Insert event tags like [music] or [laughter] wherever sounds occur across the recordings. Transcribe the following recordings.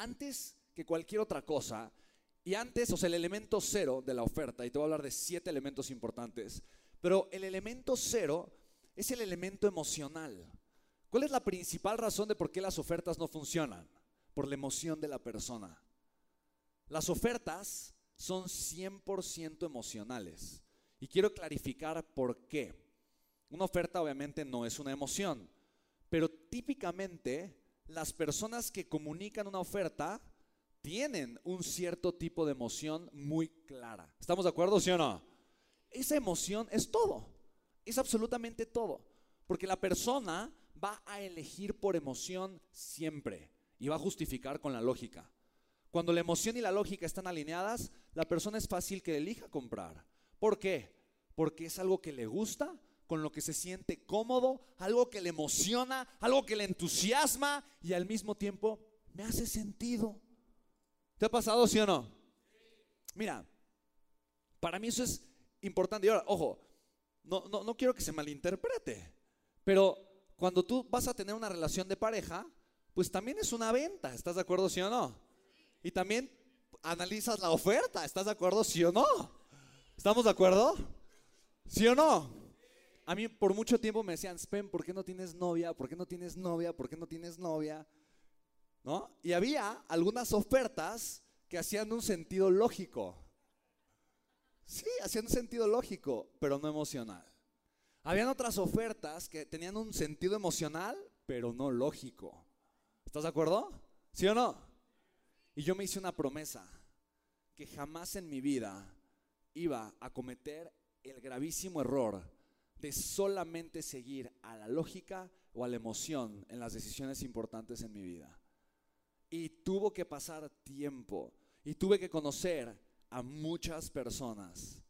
antes que cualquier otra cosa, y antes, o sea, el elemento cero de la oferta, y te voy a hablar de siete elementos importantes, pero el elemento cero es el elemento emocional. ¿Cuál es la principal razón de por qué las ofertas no funcionan? Por la emoción de la persona. Las ofertas son 100% emocionales. Y quiero clarificar por qué. Una oferta obviamente no es una emoción, pero típicamente las personas que comunican una oferta tienen un cierto tipo de emoción muy clara. ¿Estamos de acuerdo, sí o no? Esa emoción es todo, es absolutamente todo, porque la persona va a elegir por emoción siempre y va a justificar con la lógica. Cuando la emoción y la lógica están alineadas, la persona es fácil que elija comprar. ¿Por qué? Porque es algo que le gusta, con lo que se siente cómodo, algo que le emociona, algo que le entusiasma y al mismo tiempo me hace sentido. ¿Te ha pasado, sí o no? Mira, para mí eso es importante. Y ahora, ojo, no, no, no quiero que se malinterprete, pero cuando tú vas a tener una relación de pareja, pues también es una venta. ¿Estás de acuerdo, sí o no? Y también analizas la oferta. ¿Estás de acuerdo, sí o no? ¿Estamos de acuerdo? ¿Sí o no? A mí por mucho tiempo me decían, Spen, ¿por qué no tienes novia? ¿Por qué no tienes novia? ¿Por qué no tienes novia? ¿No? Y había algunas ofertas que hacían un sentido lógico. Sí, hacían un sentido lógico, pero no emocional. Habían otras ofertas que tenían un sentido emocional, pero no lógico. ¿Estás de acuerdo? ¿Sí o no? Y yo me hice una promesa que jamás en mi vida iba a cometer el gravísimo error de solamente seguir a la lógica o a la emoción en las decisiones importantes en mi vida. Y tuvo que pasar tiempo y tuve que conocer a muchas personas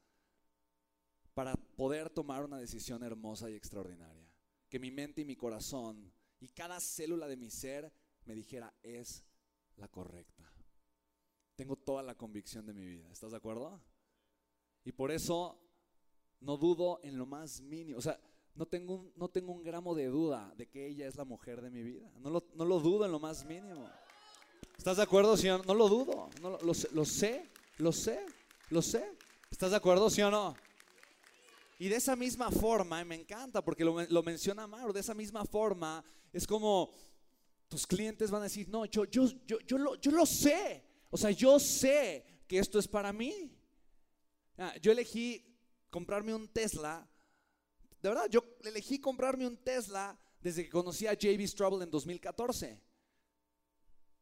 para poder tomar una decisión hermosa y extraordinaria. Que mi mente y mi corazón y cada célula de mi ser me dijera es la correcta. Tengo toda la convicción de mi vida. ¿Estás de acuerdo? Y por eso no dudo en lo más mínimo. O sea, no tengo un, no tengo un gramo de duda de que ella es la mujer de mi vida. No lo, no lo dudo en lo más mínimo. ¿Estás de acuerdo, señor? No lo dudo. No, lo, lo, lo sé, lo sé, lo sé. ¿Estás de acuerdo, sí o no? Y de esa misma forma, y me encanta porque lo, lo, menciona Mauro, de esa misma forma es como tus clientes van a decir, no, yo, yo, yo, yo, lo, yo lo sé. O sea, yo sé que esto es para mí. Ah, yo elegí comprarme un Tesla. De verdad, yo elegí comprarme un Tesla desde que conocí a JB Straubel en 2014.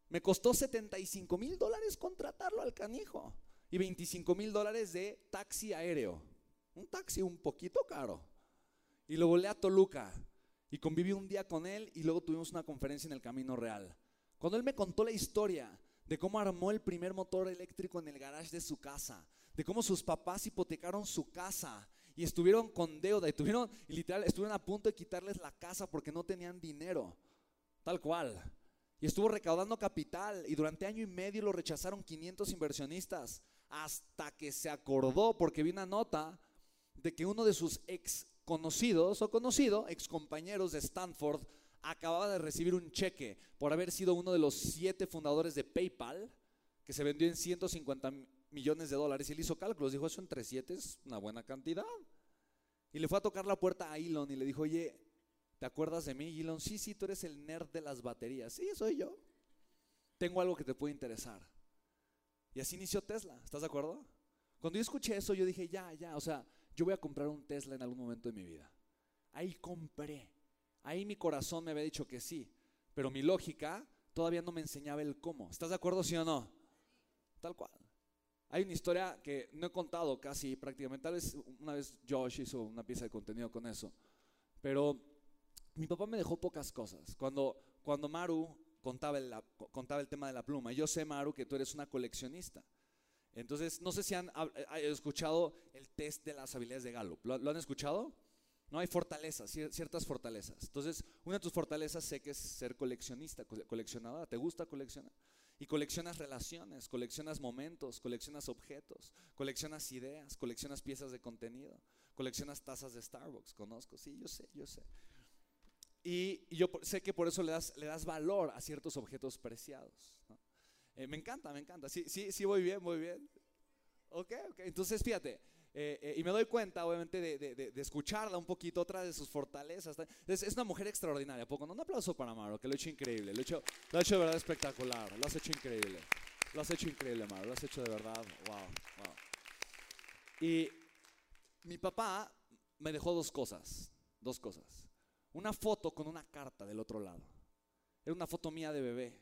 Me costó 75 mil dólares contratarlo al canijo y 25 mil dólares de taxi aéreo. Un taxi un poquito caro. Y lo volé a Toluca y conviví un día con él y luego tuvimos una conferencia en el Camino Real. Cuando él me contó la historia de cómo armó el primer motor eléctrico en el garage de su casa, de cómo sus papás hipotecaron su casa y estuvieron con deuda y tuvieron, y literal, estuvieron a punto de quitarles la casa porque no tenían dinero, tal cual. Y estuvo recaudando capital y durante año y medio lo rechazaron 500 inversionistas hasta que se acordó porque vi una nota de que uno de sus ex conocidos o conocido, ex compañeros de Stanford, acababa de recibir un cheque por haber sido uno de los siete fundadores de PayPal, que se vendió en 150 millones de dólares. Y él hizo cálculos, dijo, eso entre siete es una buena cantidad. Y le fue a tocar la puerta a Elon y le dijo, oye, ¿te acuerdas de mí? Elon, sí, sí, tú eres el nerd de las baterías. Sí, soy yo. Tengo algo que te puede interesar. Y así inició Tesla, ¿estás de acuerdo? Cuando yo escuché eso, yo dije, ya, ya, o sea, yo voy a comprar un Tesla en algún momento de mi vida. Ahí compré. Ahí mi corazón me había dicho que sí, pero mi lógica todavía no me enseñaba el cómo. ¿Estás de acuerdo, sí o no? Tal cual. Hay una historia que no he contado casi prácticamente, tal vez una vez Josh hizo una pieza de contenido con eso, pero mi papá me dejó pocas cosas. Cuando, cuando Maru contaba el, contaba el tema de la pluma, yo sé, Maru, que tú eres una coleccionista. Entonces, no sé si han, escuchado el test de las habilidades de Gallup. ¿Lo, ¿Lo, han escuchado? No hay fortalezas, ciertas fortalezas. Entonces, una de tus fortalezas sé que es ser coleccionista, coleccionadora. ¿Te gusta coleccionar? Y coleccionas relaciones, coleccionas momentos, coleccionas objetos, coleccionas ideas, coleccionas piezas de contenido, coleccionas tazas de Starbucks. Conozco, sí, yo sé, yo sé. Y, yo sé que por eso le das, le das valor a ciertos objetos preciados. Eh, me encanta, me encanta. Sí, sí, sí, voy bien, voy bien. Ok, ok. Entonces, fíjate, eh, eh, y me doy cuenta, obviamente, de, escucharla un poquito, otra de sus fortalezas. Es, es una mujer extraordinaria, poco? No, un aplauso para Amaro, que lo ha hecho increíble. Lo ha hecho, lo ha hecho de verdad espectacular. Lo has hecho increíble. Lo has hecho increíble, Amaro. Lo has hecho de verdad. Wow, wow. Y mi papá me dejó dos cosas. Dos cosas. Una foto con una carta del otro lado. Era una foto mía de bebé.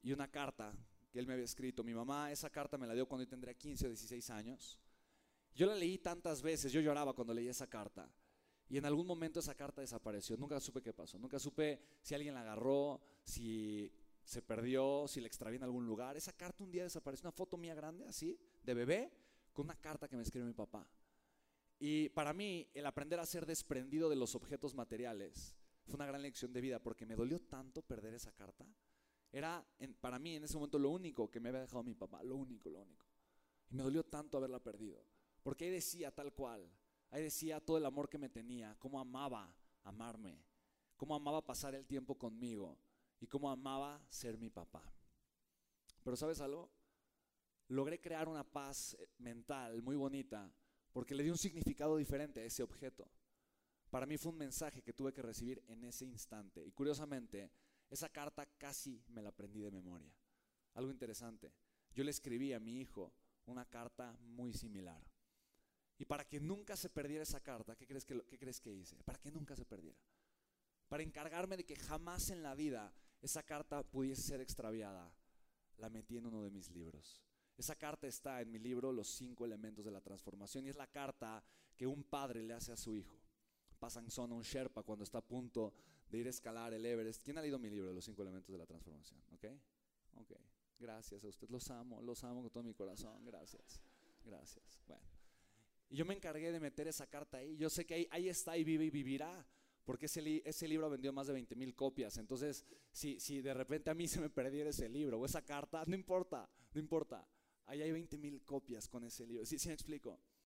Y una carta que él me había escrito. Mi mamá esa carta me la dio cuando yo tendría 15 o 16 años. Yo la leí tantas veces, yo lloraba cuando leí esa carta. Y en algún momento esa carta desapareció. Nunca supe qué pasó. Nunca supe si alguien la agarró, si se perdió, si la extravió en algún lugar. Esa carta un día desapareció. Una foto mía grande, así, de bebé, con una carta que me escribió mi papá. Y para mí, el aprender a ser desprendido de los objetos materiales fue una gran lección de vida porque me dolió tanto perder esa carta. Era para mí en ese momento lo único que me había dejado mi papá, lo único, lo único. Y me dolió tanto haberla perdido. Porque ahí decía tal cual, ahí decía todo el amor que me tenía, cómo amaba amarme, cómo amaba pasar el tiempo conmigo y cómo amaba ser mi papá. Pero sabes algo, logré crear una paz eh, mental muy bonita porque le di un significado diferente a ese objeto. Para mí fue un mensaje que tuve que recibir en ese instante. Y curiosamente, esa carta casi me la aprendí de memoria. Algo interesante. Yo le escribí a mi hijo una carta muy similar. Y para que nunca se perdiera esa carta, ¿qué crees que, qué crees que hice? Para que nunca se perdiera. Para encargarme de que jamás en la vida esa carta pudiese ser extraviada, la metí en uno de mis libros. Esa carta está en mi libro Los cinco elementos de la transformación y es la carta que un padre le hace a su hijo. Pasan son un Sherpa cuando está a punto de ir a escalar el Everest. ¿Quién ha leído mi libro Los cinco elementos de la transformación? ¿Ok? Ok. Gracias a usted. Los amo, los amo con todo mi corazón. Gracias. Gracias. Bueno. Yo me encargué de meter esa carta ahí. Yo sé que ahí, ahí está y vive y vivirá. Porque ese, ese libro vendió más de 20 mil copias. Entonces, si, si de repente a mí [laughs] se me perdiera ese libro o esa carta, no importa, no importa. Ahí hay 20 mil copias con ese libro. ¿Sí, ¿Sí me explico?